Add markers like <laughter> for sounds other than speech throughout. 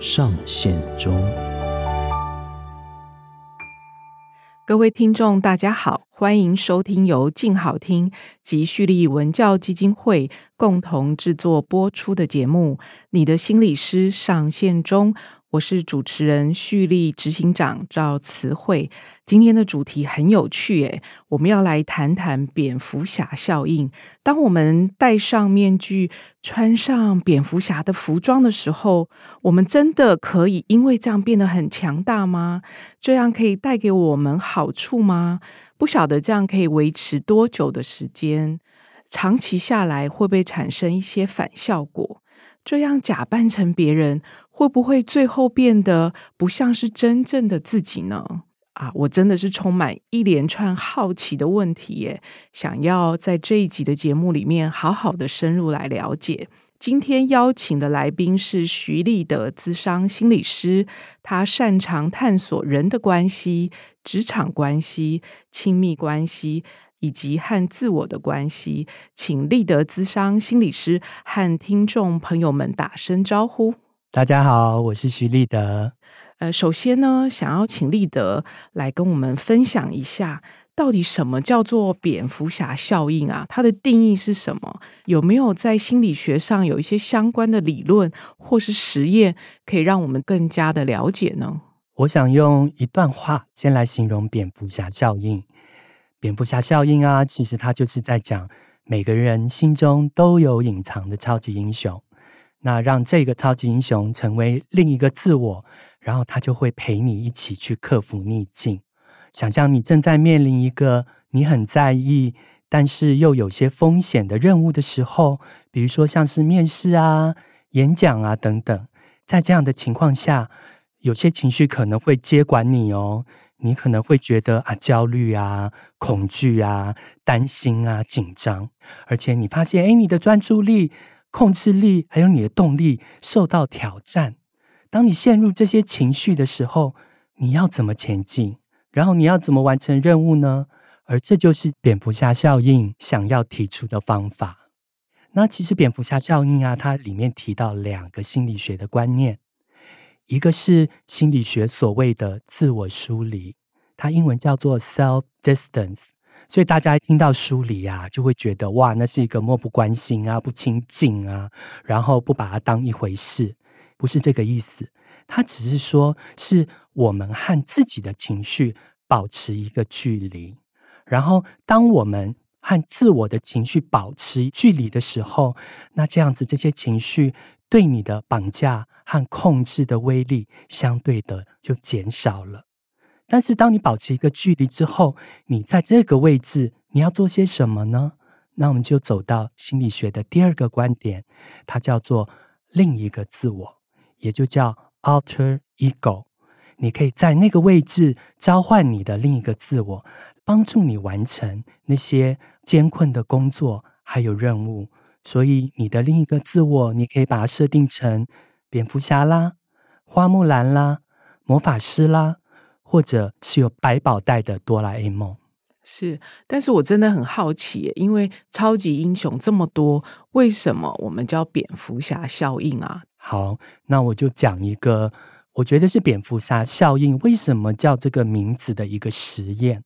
上线中。各位听众，大家好，欢迎收听由静好听及蓄力文教基金会共同制作播出的节目《你的心理师上线中》。我是主持人蓄力执行长赵慈慧，今天的主题很有趣诶，我们要来谈谈蝙蝠侠效应。当我们戴上面具，穿上蝙蝠侠的服装的时候，我们真的可以因为这样变得很强大吗？这样可以带给我们好处吗？不晓得这样可以维持多久的时间，长期下来会不会产生一些反效果？这样假扮成别人，会不会最后变得不像是真正的自己呢？啊，我真的是充满一连串好奇的问题耶，想要在这一集的节目里面好好的深入来了解。今天邀请的来宾是徐立德咨商心理师，他擅长探索人的关系、职场关系、亲密关系。以及和自我的关系，请立德咨商心理师和听众朋友们打声招呼。大家好，我是徐立德。呃，首先呢，想要请立德来跟我们分享一下，到底什么叫做蝙蝠侠效应啊？它的定义是什么？有没有在心理学上有一些相关的理论或是实验，可以让我们更加的了解呢？我想用一段话先来形容蝙蝠侠效应。蝙蝠侠效应啊，其实它就是在讲每个人心中都有隐藏的超级英雄，那让这个超级英雄成为另一个自我，然后他就会陪你一起去克服逆境。想象你正在面临一个你很在意，但是又有些风险的任务的时候，比如说像是面试啊、演讲啊等等，在这样的情况下，有些情绪可能会接管你哦。你可能会觉得啊，焦虑啊、恐惧啊、担心啊、紧张，而且你发现，哎，你的专注力、控制力还有你的动力受到挑战。当你陷入这些情绪的时候，你要怎么前进？然后你要怎么完成任务呢？而这就是蝙蝠侠效应想要提出的方法。那其实蝙蝠侠效应啊，它里面提到两个心理学的观念。一个是心理学所谓的自我疏离，它英文叫做 self distance，所以大家一听到疏离啊，就会觉得哇，那是一个漠不关心啊、不亲近啊，然后不把它当一回事，不是这个意思。它只是说，是我们和自己的情绪保持一个距离，然后当我们和自我的情绪保持距离的时候，那这样子这些情绪。对你的绑架和控制的威力相对的就减少了。但是，当你保持一个距离之后，你在这个位置，你要做些什么呢？那我们就走到心理学的第二个观点，它叫做另一个自我，也就叫 alter ego。你可以在那个位置召唤你的另一个自我，帮助你完成那些艰困的工作还有任务。所以，你的另一个自我，你可以把它设定成蝙蝠侠啦、花木兰啦、魔法师啦，或者是有百宝袋的哆啦 A 梦。是，但是我真的很好奇，因为超级英雄这么多，为什么我们叫蝙蝠侠效应啊？好，那我就讲一个，我觉得是蝙蝠侠效应为什么叫这个名字的一个实验。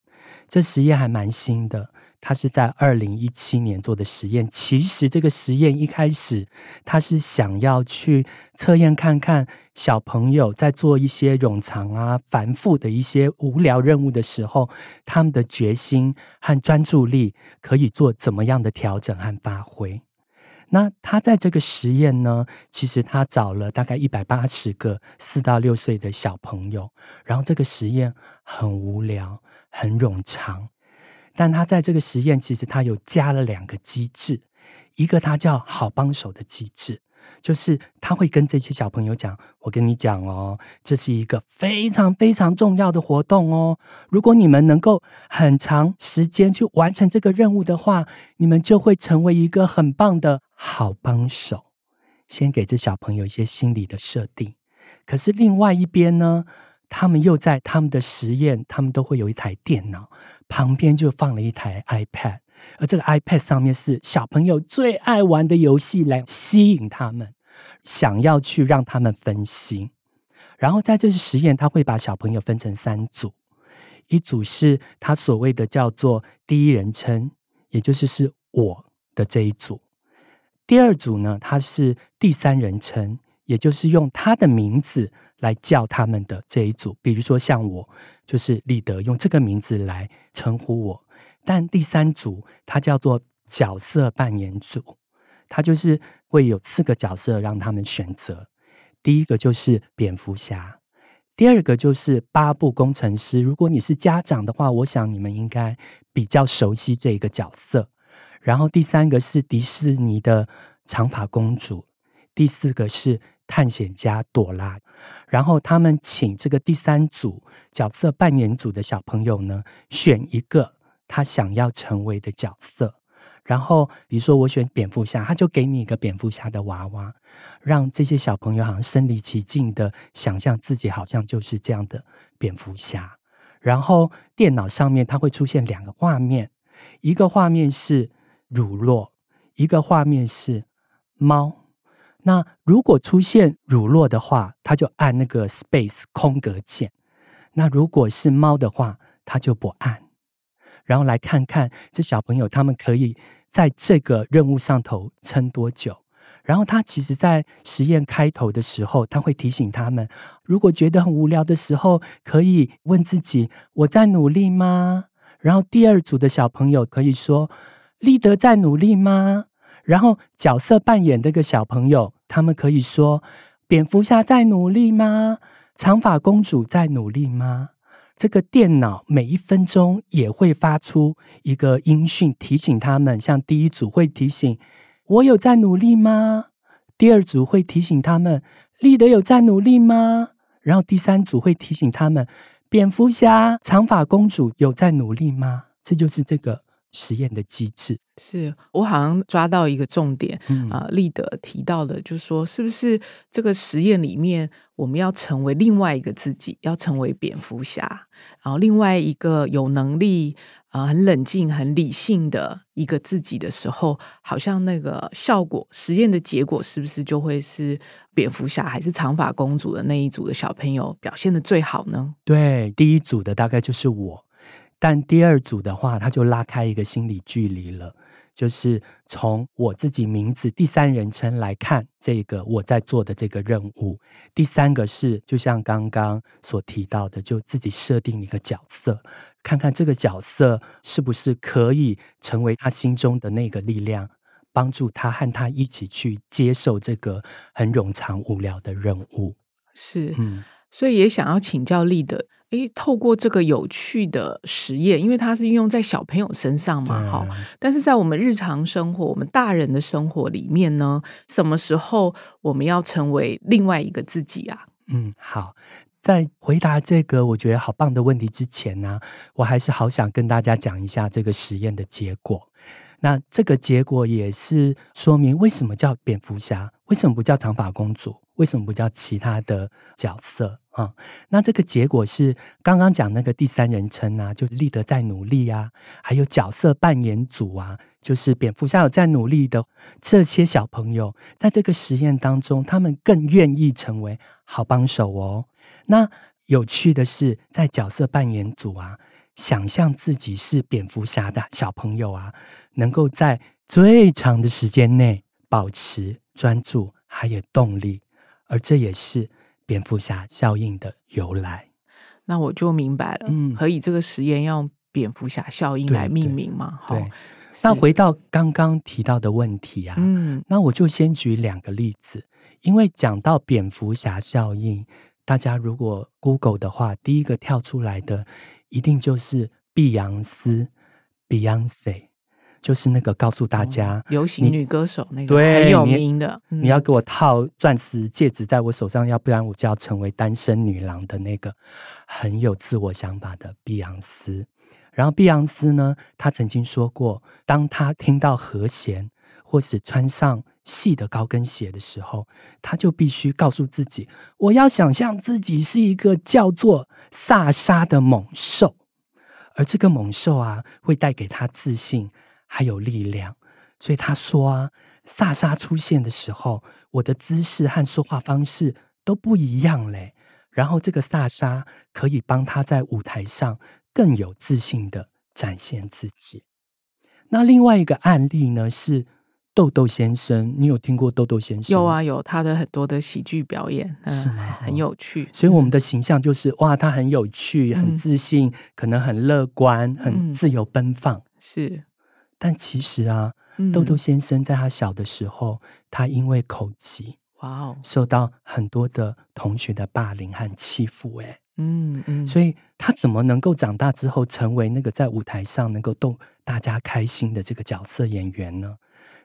这实验还蛮新的。他是在二零一七年做的实验。其实这个实验一开始，他是想要去测验看看小朋友在做一些冗长啊、繁复的一些无聊任务的时候，他们的决心和专注力可以做怎么样的调整和发挥。那他在这个实验呢，其实他找了大概一百八十个四到六岁的小朋友，然后这个实验很无聊、很冗长。但他在这个实验，其实他有加了两个机制，一个他叫好帮手的机制。就是他会跟这些小朋友讲：“我跟你讲哦，这是一个非常非常重要的活动哦。如果你们能够很长时间去完成这个任务的话，你们就会成为一个很棒的好帮手。”先给这小朋友一些心理的设定。可是另外一边呢，他们又在他们的实验，他们都会有一台电脑，旁边就放了一台 iPad。而这个 iPad 上面是小朋友最爱玩的游戏，来吸引他们，想要去让他们分心。然后在这次实验，他会把小朋友分成三组，一组是他所谓的叫做第一人称，也就是是我的这一组；第二组呢，他是第三人称，也就是用他的名字来叫他们的这一组。比如说像我，就是立德，用这个名字来称呼我。但第三组它叫做角色扮演组，它就是会有四个角色让他们选择。第一个就是蝙蝠侠，第二个就是巴布工程师。如果你是家长的话，我想你们应该比较熟悉这个角色。然后第三个是迪士尼的长发公主，第四个是探险家朵拉。然后他们请这个第三组角色扮演组的小朋友呢，选一个。他想要成为的角色，然后比如说我选蝙蝠侠，他就给你一个蝙蝠侠的娃娃，让这些小朋友好像身临其境的想象自己好像就是这样的蝙蝠侠。然后电脑上面它会出现两个画面，一个画面是乳酪，一个画面是猫。那如果出现乳酪的话，他就按那个 space 空格键；那如果是猫的话，他就不按。然后来看看这小朋友他们可以在这个任务上头撑多久。然后他其实，在实验开头的时候，他会提醒他们，如果觉得很无聊的时候，可以问自己：“我在努力吗？”然后第二组的小朋友可以说：“立德在努力吗？”然后角色扮演这个小朋友，他们可以说：“蝙蝠侠在努力吗？长发公主在努力吗？”这个电脑每一分钟也会发出一个音讯，提醒他们。像第一组会提醒我有在努力吗？第二组会提醒他们立德有在努力吗？然后第三组会提醒他们蝙蝠侠、长发公主有在努力吗？这就是这个实验的机制。是我好像抓到一个重点啊，立德提到的，就是说，是不是这个实验里面，我们要成为另外一个自己，要成为蝙蝠侠，然后另外一个有能力啊、很冷静、很理性的一个自己的时候，好像那个效果，实验的结果是不是就会是蝙蝠侠还是长发公主的那一组的小朋友表现的最好呢？对，第一组的大概就是我，但第二组的话，他就拉开一个心理距离了。就是从我自己名字第三人称来看这个我在做的这个任务。第三个是，就像刚刚所提到的，就自己设定一个角色，看看这个角色是不是可以成为他心中的那个力量，帮助他和他一起去接受这个很冗长无聊的任务。是，嗯，所以也想要请教立德。诶，透过这个有趣的实验，因为它是运用在小朋友身上嘛，哈。但是在我们日常生活，我们大人的生活里面呢，什么时候我们要成为另外一个自己啊？嗯，好，在回答这个我觉得好棒的问题之前呢，我还是好想跟大家讲一下这个实验的结果。那这个结果也是说明为什么叫蝙蝠侠，为什么不叫长发公主，为什么不叫其他的角色？啊、那这个结果是刚刚讲那个第三人称啊，就立德在努力啊，还有角色扮演组啊，就是蝙蝠侠有在努力的这些小朋友，在这个实验当中，他们更愿意成为好帮手哦。那有趣的是，在角色扮演组啊，想象自己是蝙蝠侠的小朋友啊，能够在最长的时间内保持专注还有动力，而这也是。蝙蝠侠效应的由来，那我就明白了。嗯，何以这个实验用蝙蝠侠效应来命名嘛？好，那回到刚刚提到的问题啊，嗯，那我就先举两个例子，因为讲到蝙蝠侠效应，大家如果 Google 的话，第一个跳出来的一定就是碧昂斯 （Beyonce）。就是那个告诉大家，哦、流行女歌手那个对很有名的，你，嗯、你要给我套钻石戒指在我手上，要不然我就要成为单身女郎的那个很有自我想法的碧昂斯。然后碧昂斯呢，她曾经说过，当她听到和弦或是穿上细的高跟鞋的时候，她就必须告诉自己，我要想象自己是一个叫做萨沙的猛兽，而这个猛兽啊，会带给她自信还有力量。所以他说啊，萨莎出现的时候，我的姿势和说话方式都不一样嘞。然后这个萨沙可以帮他在舞台上。更有自信的展现自己。那另外一个案例呢，是豆豆先生。你有听过豆豆先生？有啊，有他的很多的喜剧表演，是吗？很有趣。所以我们的形象就是哇，他很有趣，很自信，嗯、可能很乐观，很自由奔放。嗯、是，但其实啊，嗯、豆豆先生在他小的时候，他因为口疾，哇哦，受到很多的同学的霸凌和欺负。哎。嗯嗯，所以他怎么能够长大之后成为那个在舞台上能够逗大家开心的这个角色演员呢？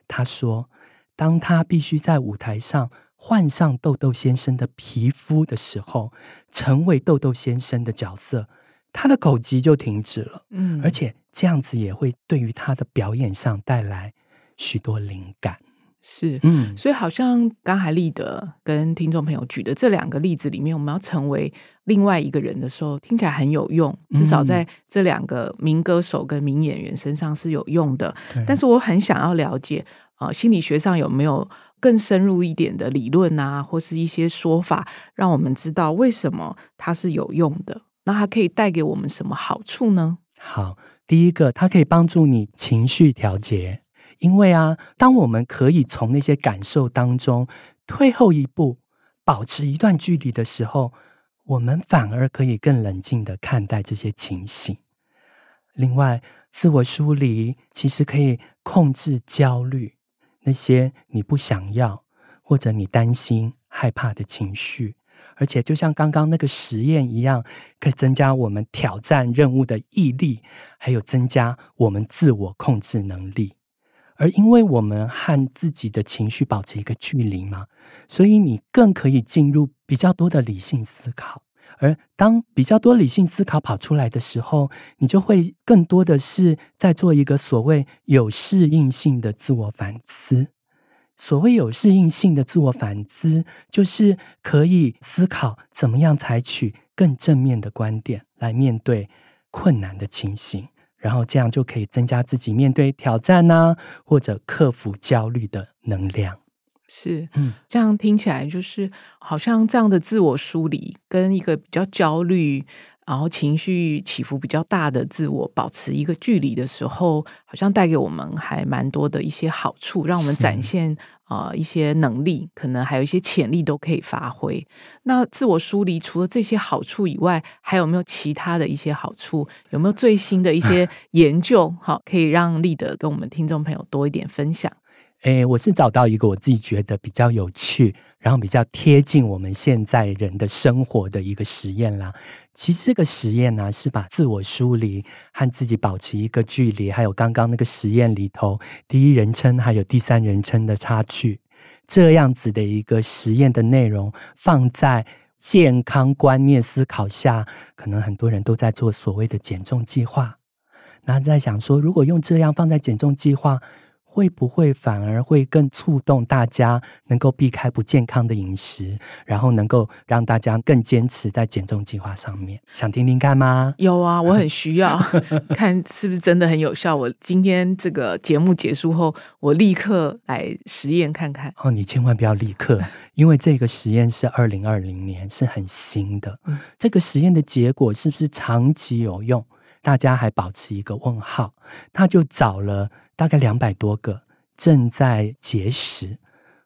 他说，当他必须在舞台上换上豆豆先生的皮肤的时候，成为豆豆先生的角色，他的口疾就停止了。嗯，而且这样子也会对于他的表演上带来许多灵感。是，嗯，所以好像刚才立德跟听众朋友举的这两个例子里面，我们要成为另外一个人的时候，听起来很有用，至少在这两个名歌手跟名演员身上是有用的。嗯、但是我很想要了解，呃，心理学上有没有更深入一点的理论啊，或是一些说法，让我们知道为什么它是有用的？那它可以带给我们什么好处呢？好，第一个，它可以帮助你情绪调节。因为啊，当我们可以从那些感受当中退后一步，保持一段距离的时候，我们反而可以更冷静的看待这些情形。另外，自我疏离其实可以控制焦虑，那些你不想要或者你担心、害怕的情绪，而且就像刚刚那个实验一样，可以增加我们挑战任务的毅力，还有增加我们自我控制能力。而因为我们和自己的情绪保持一个距离嘛，所以你更可以进入比较多的理性思考。而当比较多理性思考跑出来的时候，你就会更多的是在做一个所谓有适应性的自我反思。所谓有适应性的自我反思，就是可以思考怎么样采取更正面的观点来面对困难的情形。然后这样就可以增加自己面对挑战呐、啊，或者克服焦虑的能量。是，嗯，这样听起来就是好像这样的自我梳理，跟一个比较焦虑，然后情绪起伏比较大的自我保持一个距离的时候，好像带给我们还蛮多的一些好处，让我们展现。啊、呃，一些能力可能还有一些潜力都可以发挥。那自我梳理除了这些好处以外，还有没有其他的一些好处？有没有最新的一些 <laughs> 研究？好，可以让立德跟我们听众朋友多一点分享。诶，我是找到一个我自己觉得比较有趣，然后比较贴近我们现在人的生活的一个实验啦。其实这个实验呢，是把自我梳理和自己保持一个距离，还有刚刚那个实验里头第一人称还有第三人称的差距，这样子的一个实验的内容放在健康观念思考下，可能很多人都在做所谓的减重计划，那在想说，如果用这样放在减重计划。会不会反而会更触动大家能够避开不健康的饮食，然后能够让大家更坚持在减重计划上面？想听听看吗？<laughs> 有啊，我很需要 <laughs> 看是不是真的很有效。我今天这个节目结束后，我立刻来实验看看。哦，你千万不要立刻，<laughs> 因为这个实验是二零二零年，是很新的。嗯，这个实验的结果是不是长期有用？大家还保持一个问号。他就找了。大概两百多个正在节食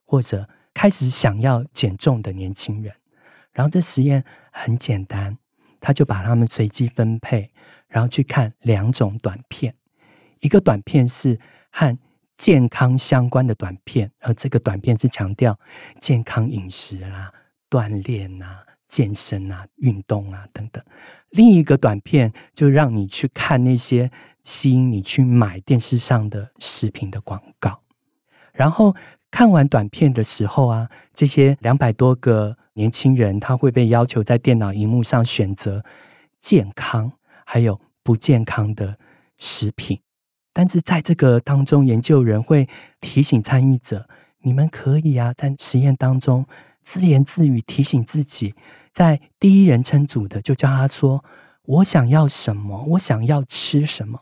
或者开始想要减重的年轻人，然后这实验很简单，他就把他们随机分配，然后去看两种短片，一个短片是和健康相关的短片，而这个短片是强调健康饮食啊、锻炼啊、健身啊、运动啊等等；另一个短片就让你去看那些。吸引你去买电视上的食品的广告。然后看完短片的时候啊，这些两百多个年轻人，他会被要求在电脑荧幕上选择健康还有不健康的食品。但是在这个当中，研究人会提醒参与者：你们可以啊，在实验当中自言自语提醒自己。在第一人称组的，就叫他说：“我想要什么？我想要吃什么？”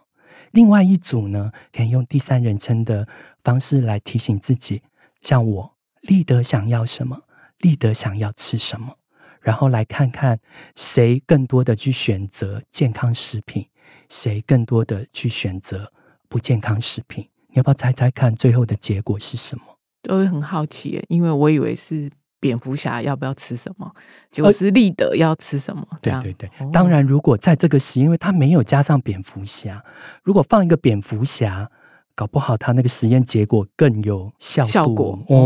另外一组呢，可以用第三人称的方式来提醒自己，像我，立德想要什么？立德想要吃什么？然后来看看谁更多的去选择健康食品，谁更多的去选择不健康食品。你要不要猜猜看，最后的结果是什么？都会很好奇，因为我以为是。蝙蝠侠要不要吃什么？就是立德要吃什么？对对对，当然，如果在这个时，因为他没有加上蝙蝠侠，如果放一个蝙蝠侠。搞不好他那个实验结果更有效，效果哦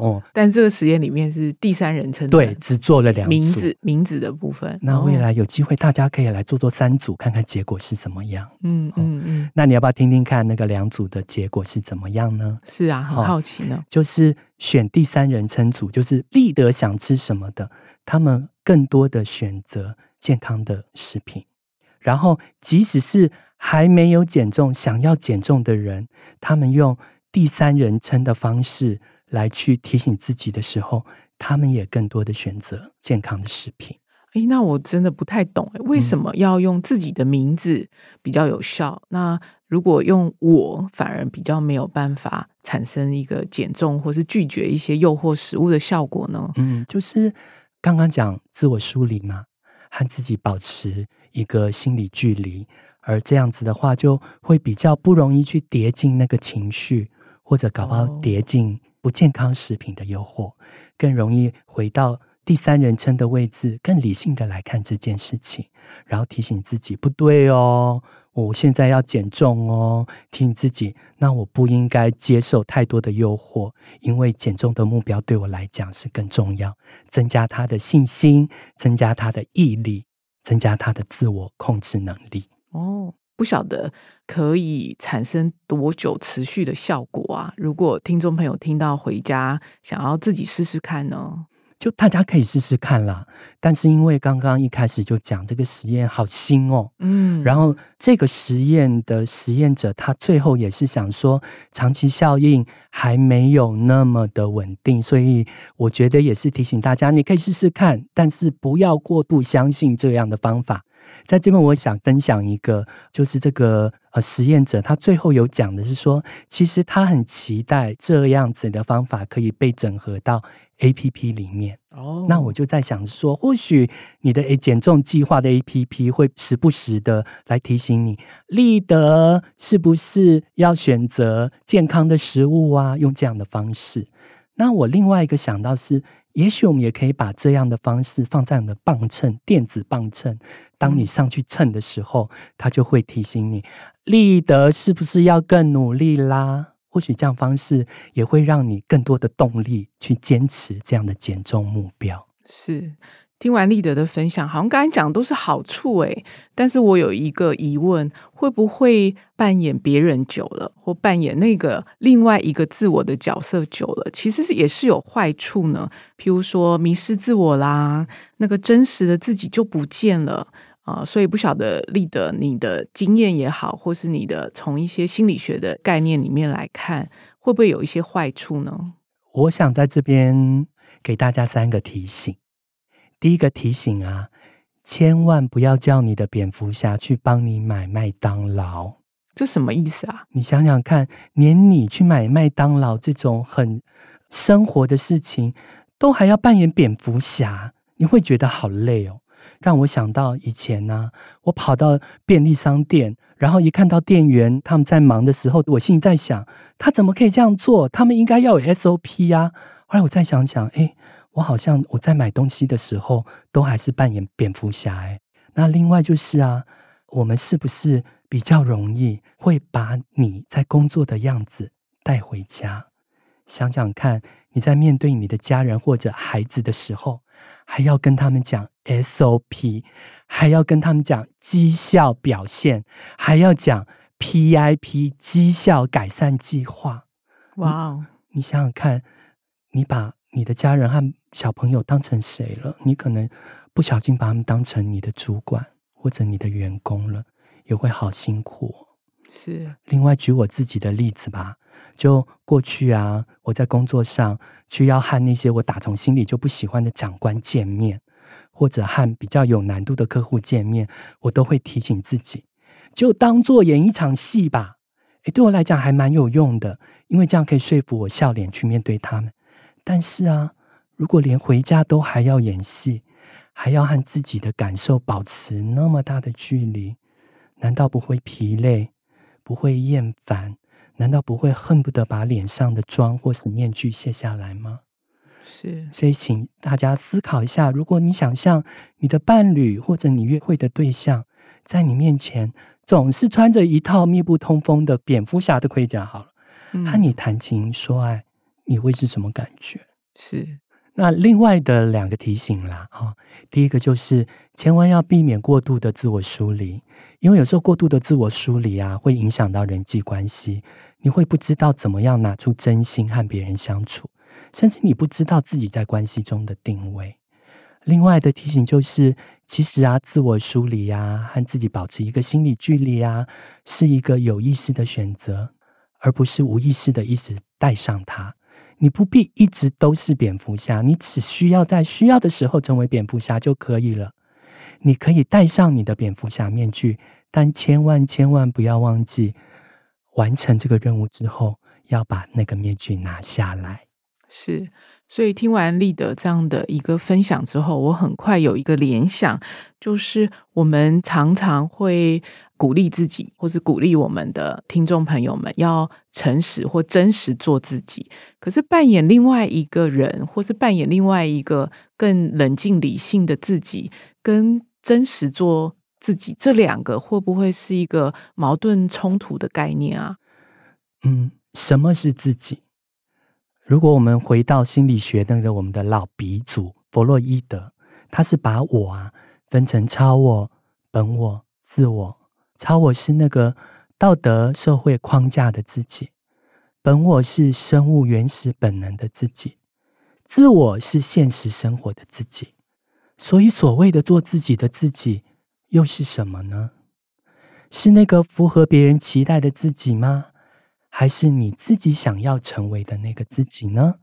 哦，但这个实验里面是第三人称，对，只做了两名字名字的部分。那未来有机会，大家可以来做做三组，看看结果是怎么样。嗯嗯嗯。那你要不要听听看那个两组的结果是怎么样呢？是啊，很好奇呢。就是选第三人称组，就是立德想吃什么的，他们更多的选择健康的食品，然后即使是。还没有减重，想要减重的人，他们用第三人称的方式来去提醒自己的时候，他们也更多的选择健康的食品。诶，那我真的不太懂，为什么要用自己的名字比较有效？嗯、那如果用我，反而比较没有办法产生一个减重或是拒绝一些诱惑食物的效果呢？嗯，就是刚刚讲自我梳理嘛，和自己保持一个心理距离。而这样子的话，就会比较不容易去跌进那个情绪，或者搞不好跌进不健康食品的诱惑，更容易回到第三人称的位置，更理性的来看这件事情，然后提醒自己不对哦，我现在要减重哦，提醒自己，那我不应该接受太多的诱惑，因为减重的目标对我来讲是更重要，增加他的信心，增加他的毅力，增加他的自我控制能力。哦，不晓得可以产生多久持续的效果啊？如果听众朋友听到回家想要自己试试看呢？就大家可以试试看啦。但是因为刚刚一开始就讲这个实验好新哦，嗯，然后这个实验的实验者他最后也是想说，长期效应还没有那么的稳定，所以我觉得也是提醒大家，你可以试试看，但是不要过度相信这样的方法。在这边，我想分享一个，就是这个呃实验者，他最后有讲的是说，其实他很期待这样子的方法可以被整合到 APP 里面。哦，那我就在想说，或许你的诶减重计划的 APP 会时不时的来提醒你，立德是不是要选择健康的食物啊？用这样的方式。那我另外一个想到是。也许我们也可以把这样的方式放在我们的磅秤，电子磅秤。当你上去称的时候，它就会提醒你，立德是不是要更努力啦？或许这样方式也会让你更多的动力去坚持这样的减重目标。是。听完立德的分享，好像刚才讲的都是好处诶，但是我有一个疑问，会不会扮演别人久了，或扮演那个另外一个自我的角色久了，其实是也是有坏处呢？譬如说迷失自我啦，那个真实的自己就不见了啊，所以不晓得立德你的经验也好，或是你的从一些心理学的概念里面来看，会不会有一些坏处呢？我想在这边给大家三个提醒。第一个提醒啊，千万不要叫你的蝙蝠侠去帮你买麦当劳，这什么意思啊？你想想看，连你去买麦当劳这种很生活的事情，都还要扮演蝙蝠侠，你会觉得好累哦。让我想到以前呢、啊，我跑到便利商店，然后一看到店员他们在忙的时候，我心里在想，他怎么可以这样做？他们应该要有 SOP 呀、啊。后来我再想想，哎。我好像我在买东西的时候，都还是扮演蝙蝠侠哎。那另外就是啊，我们是不是比较容易会把你在工作的样子带回家？想想看，你在面对你的家人或者孩子的时候，还要跟他们讲 SOP，还要跟他们讲绩效表现，还要讲 PIP 绩效改善计划。哇哦！你想想看，你把你的家人和小朋友当成谁了？你可能不小心把他们当成你的主管或者你的员工了，也会好辛苦。是。另外，举我自己的例子吧。就过去啊，我在工作上去要和那些我打从心里就不喜欢的长官见面，或者和比较有难度的客户见面，我都会提醒自己，就当做演一场戏吧。诶，对我来讲还蛮有用的，因为这样可以说服我笑脸去面对他们。但是啊，如果连回家都还要演戏，还要和自己的感受保持那么大的距离，难道不会疲累，不会厌烦？难道不会恨不得把脸上的妆或是面具卸下来吗？是，所以请大家思考一下，如果你想象你的伴侣或者你约会的对象在你面前总是穿着一套密不通风的蝙蝠侠的盔甲，好了，嗯、和你谈情说爱，你会是什么感觉？是。那另外的两个提醒啦，哈，第一个就是千万要避免过度的自我梳理，因为有时候过度的自我梳理啊，会影响到人际关系，你会不知道怎么样拿出真心和别人相处，甚至你不知道自己在关系中的定位。另外的提醒就是，其实啊，自我梳理啊，和自己保持一个心理距离啊，是一个有意识的选择，而不是无意识的一直带上它。你不必一直都是蝙蝠侠，你只需要在需要的时候成为蝙蝠侠就可以了。你可以戴上你的蝙蝠侠面具，但千万千万不要忘记，完成这个任务之后要把那个面具拿下来。是。所以听完立德这样的一个分享之后，我很快有一个联想，就是我们常常会鼓励自己，或是鼓励我们的听众朋友们要诚实或真实做自己。可是扮演另外一个人，或是扮演另外一个更冷静理性的自己，跟真实做自己，这两个会不会是一个矛盾冲突的概念啊？嗯，什么是自己？如果我们回到心理学那个我们的老鼻祖弗洛伊德，他是把我啊分成超我、本我、自我。超我是那个道德社会框架的自己，本我是生物原始本能的自己，自我是现实生活的自己。所以所谓的做自己的自己，又是什么呢？是那个符合别人期待的自己吗？还是你自己想要成为的那个自己呢？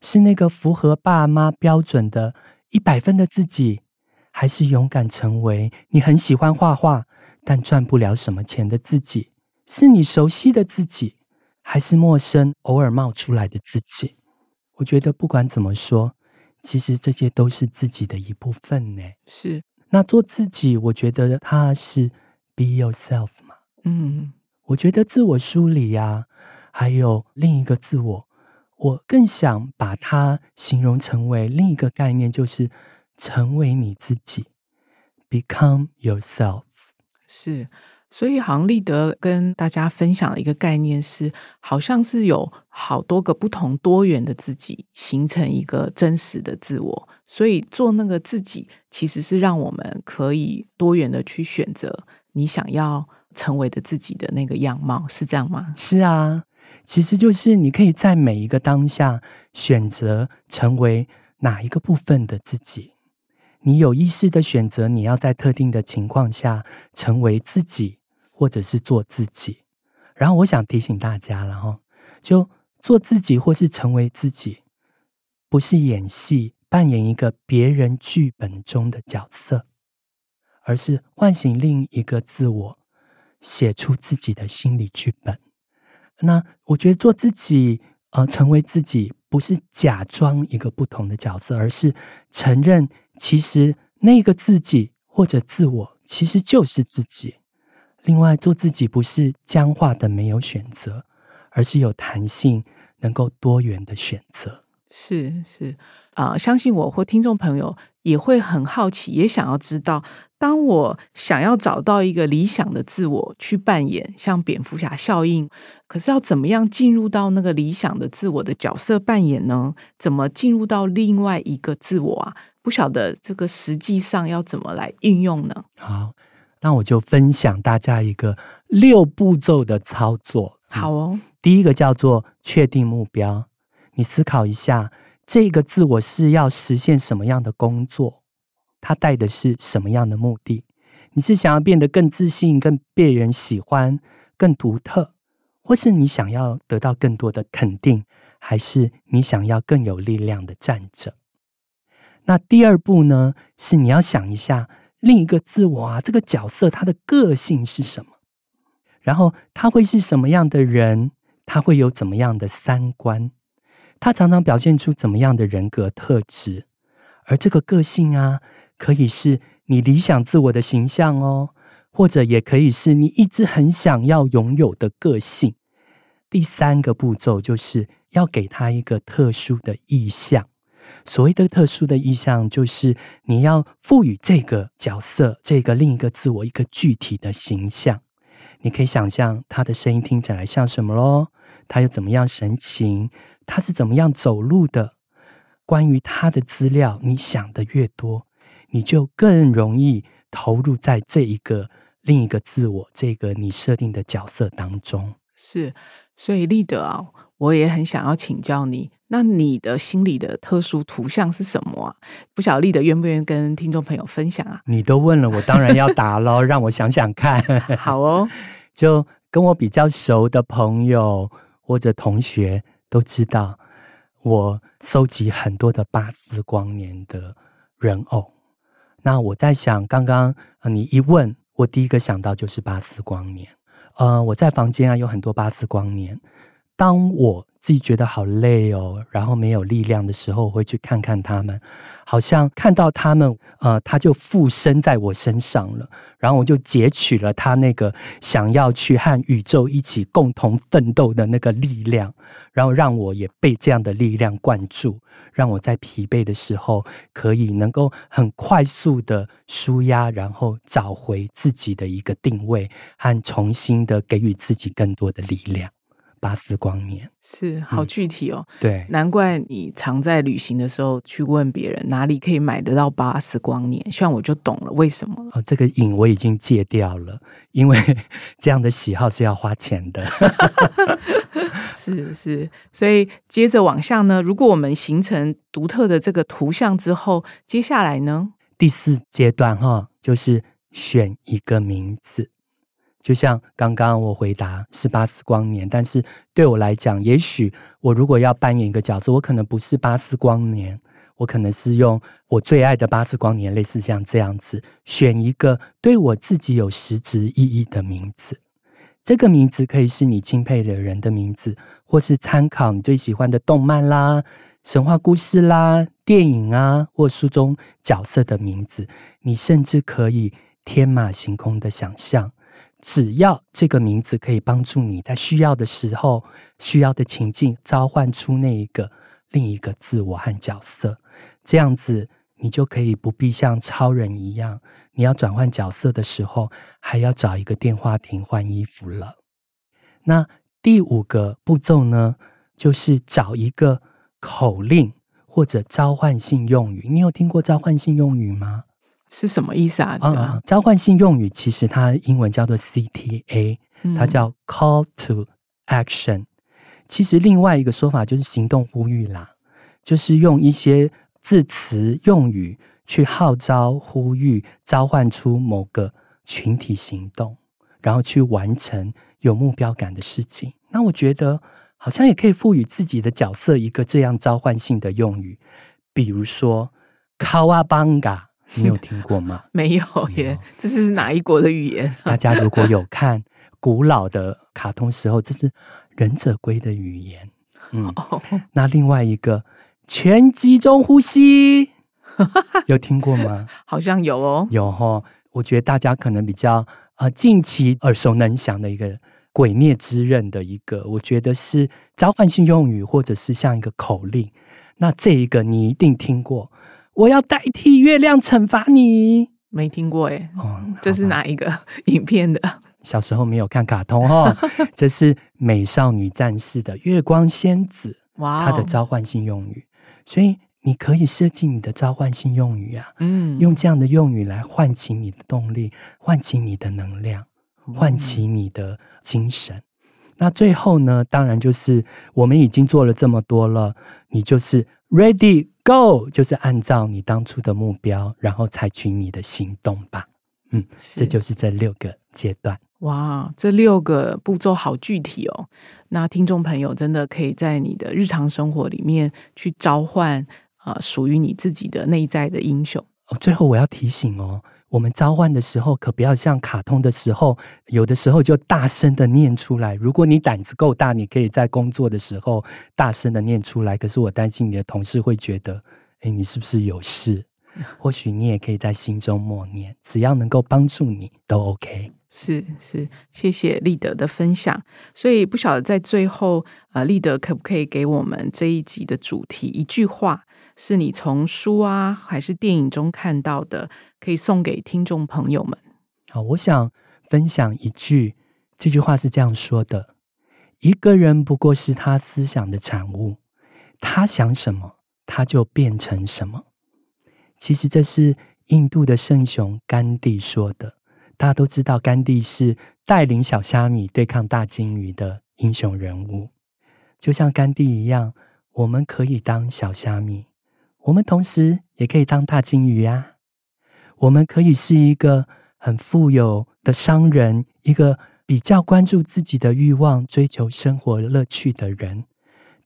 是那个符合爸妈标准的一百分的自己，还是勇敢成为你很喜欢画画但赚不了什么钱的自己？是你熟悉的自己，还是陌生偶尔冒出来的自己？我觉得不管怎么说，其实这些都是自己的一部分呢。是，那做自己，我觉得它是 be yourself 嘛。嗯。我觉得自我梳理呀，还有另一个自我，我更想把它形容成为另一个概念，就是成为你自己，become yourself。是，所以好像立德跟大家分享的一个概念是，好像是有好多个不同多元的自己，形成一个真实的自我。所以做那个自己，其实是让我们可以多元的去选择你想要。成为的自己的那个样貌是这样吗？是啊，其实就是你可以在每一个当下选择成为哪一个部分的自己。你有意识的选择，你要在特定的情况下成为自己，或者是做自己。然后我想提醒大家了哈，就做自己或是成为自己，不是演戏，扮演一个别人剧本中的角色，而是唤醒另一个自我。写出自己的心理剧本。那我觉得做自己，呃，成为自己，不是假装一个不同的角色，而是承认其实那个自己或者自我其实就是自己。另外，做自己不是僵化的没有选择，而是有弹性、能够多元的选择。是是啊，呃，相信我或听众朋友也会很好奇，也想要知道。当我想要找到一个理想的自我去扮演像蝙蝠侠效应，可是要怎么样进入到那个理想的自我的角色扮演呢？怎么进入到另外一个自我啊？不晓得这个实际上要怎么来运用呢？好，那我就分享大家一个六步骤的操作。好哦，第一个叫做确定目标。你思考一下，这个自我是要实现什么样的工作？它带的是什么样的目的？你是想要变得更自信、更被人喜欢、更独特，或是你想要得到更多的肯定，还是你想要更有力量的站着？那第二步呢？是你要想一下另一个自我啊，这个角色他的个性是什么？然后他会是什么样的人？他会有怎么样的三观？他常常表现出怎么样的人格特质？而这个个性啊，可以是。你理想自我的形象哦，或者也可以是你一直很想要拥有的个性。第三个步骤就是要给他一个特殊的意象。所谓的特殊的意象，就是你要赋予这个角色、这个另一个自我一个具体的形象。你可以想象他的声音听起来像什么咯？他有怎么样神情？他是怎么样走路的？关于他的资料，你想的越多。你就更容易投入在这一个另一个自我，这个你设定的角色当中。是，所以立德啊，我也很想要请教你，那你的心里的特殊图像是什么啊？不晓得立德愿不愿意跟听众朋友分享啊？你都问了，我当然要答喽。让我想想看。好哦，<laughs> 就跟我比较熟的朋友或者同学都知道，我收集很多的巴斯光年的人偶。那我在想，刚刚你一问，我第一个想到就是巴斯光年。呃，我在房间啊有很多巴斯光年。当我自己觉得好累哦，然后没有力量的时候，我会去看看他们，好像看到他们，呃，他就附身在我身上了，然后我就截取了他那个想要去和宇宙一起共同奋斗的那个力量，然后让我也被这样的力量灌注，让我在疲惫的时候可以能够很快速的舒压，然后找回自己的一个定位，和重新的给予自己更多的力量。巴斯光年是好具体哦，嗯、对，难怪你常在旅行的时候去问别人哪里可以买得到巴斯光年，像我就懂了为什么了。哦，这个瘾我已经戒掉了，因为 <laughs> 这样的喜好是要花钱的。<laughs> 是是，所以接着往下呢，如果我们形成独特的这个图像之后，接下来呢，第四阶段哈，就是选一个名字。就像刚刚我回答是巴斯光年，但是对我来讲，也许我如果要扮演一个角色，我可能不是巴斯光年，我可能是用我最爱的巴斯光年，类似像这样子，选一个对我自己有实质意义的名字。这个名字可以是你钦佩的人的名字，或是参考你最喜欢的动漫啦、神话故事啦、电影啊，或书中角色的名字。你甚至可以天马行空的想象。只要这个名字可以帮助你在需要的时候、需要的情境召唤出那一个另一个自我和角色，这样子你就可以不必像超人一样，你要转换角色的时候还要找一个电话亭换衣服了。那第五个步骤呢，就是找一个口令或者召唤性用语。你有听过召唤性用语吗？是什么意思啊？啊，召唤性用语其实它英文叫做 CTA，它叫 Call to Action。其实另外一个说法就是行动呼吁啦，就是用一些字词用语去号召、呼吁、召唤出某个群体行动，然后去完成有目标感的事情。那我觉得好像也可以赋予自己的角色一个这样召唤性的用语，比如说 Cowabunga。你有听过吗？<laughs> 没有耶，这是哪一国的语言？<laughs> 大家如果有看古老的卡通时候，这是忍者龟的语言。嗯，那另外一个全集中呼吸，有听过吗？<laughs> 好像有哦，有哦。我觉得大家可能比较呃近期耳熟能详的一个鬼灭之刃的一个，我觉得是召唤性用语，或者是像一个口令。那这一个你一定听过。我要代替月亮惩罚你，没听过哎，哦，这是哪一个影片的？小时候没有看卡通哦，<laughs> 这是美少女战士的月光仙子，哇，她的召唤性用语。所以你可以设计你的召唤性用语啊，嗯，用这样的用语来唤起你的动力，唤起你的能量，唤起你的精神。嗯、那最后呢，当然就是我们已经做了这么多了，你就是 ready go，就是按照你当初的目标，然后采取你的行动吧。嗯，是这就是这六个阶段。哇，这六个步骤好具体哦。那听众朋友真的可以在你的日常生活里面去召唤啊、呃，属于你自己的内在的英雄。哦，最后我要提醒哦，我们召唤的时候可不要像卡通的时候，有的时候就大声的念出来。如果你胆子够大，你可以在工作的时候大声的念出来。可是我担心你的同事会觉得，哎，你是不是有事？<laughs> 或许你也可以在心中默念，只要能够帮助你，都 OK。是是，谢谢立德的分享。所以不晓得在最后，呃，立德可不可以给我们这一集的主题一句话，是你从书啊还是电影中看到的，可以送给听众朋友们？好，我想分享一句，这句话是这样说的：一个人不过是他思想的产物，他想什么，他就变成什么。其实这是印度的圣雄甘地说的。大家都知道，甘地是带领小虾米对抗大鲸鱼的英雄人物。就像甘地一样，我们可以当小虾米，我们同时也可以当大鲸鱼啊。我们可以是一个很富有的商人，一个比较关注自己的欲望、追求生活乐趣的人。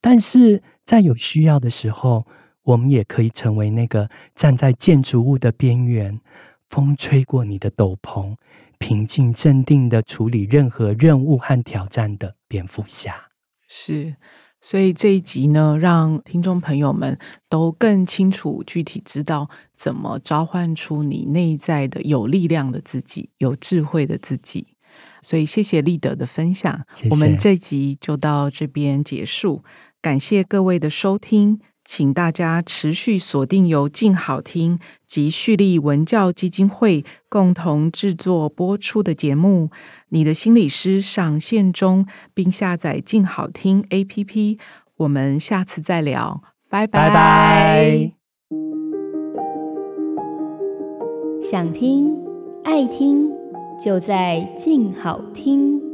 但是在有需要的时候，我们也可以成为那个站在建筑物的边缘。风吹过你的斗篷，平静镇定地处理任何任务和挑战的蝙蝠侠。是，所以这一集呢，让听众朋友们都更清楚、具体知道怎么召唤出你内在的有力量的自己、有智慧的自己。所以，谢谢立德的分享。谢谢。我们这集就到这边结束，感谢各位的收听。请大家持续锁定由静好听及蓄力文教基金会共同制作播出的节目《你的心理师》上线中，并下载静好听 APP。我们下次再聊，拜拜。拜拜。想听爱听，就在静好听。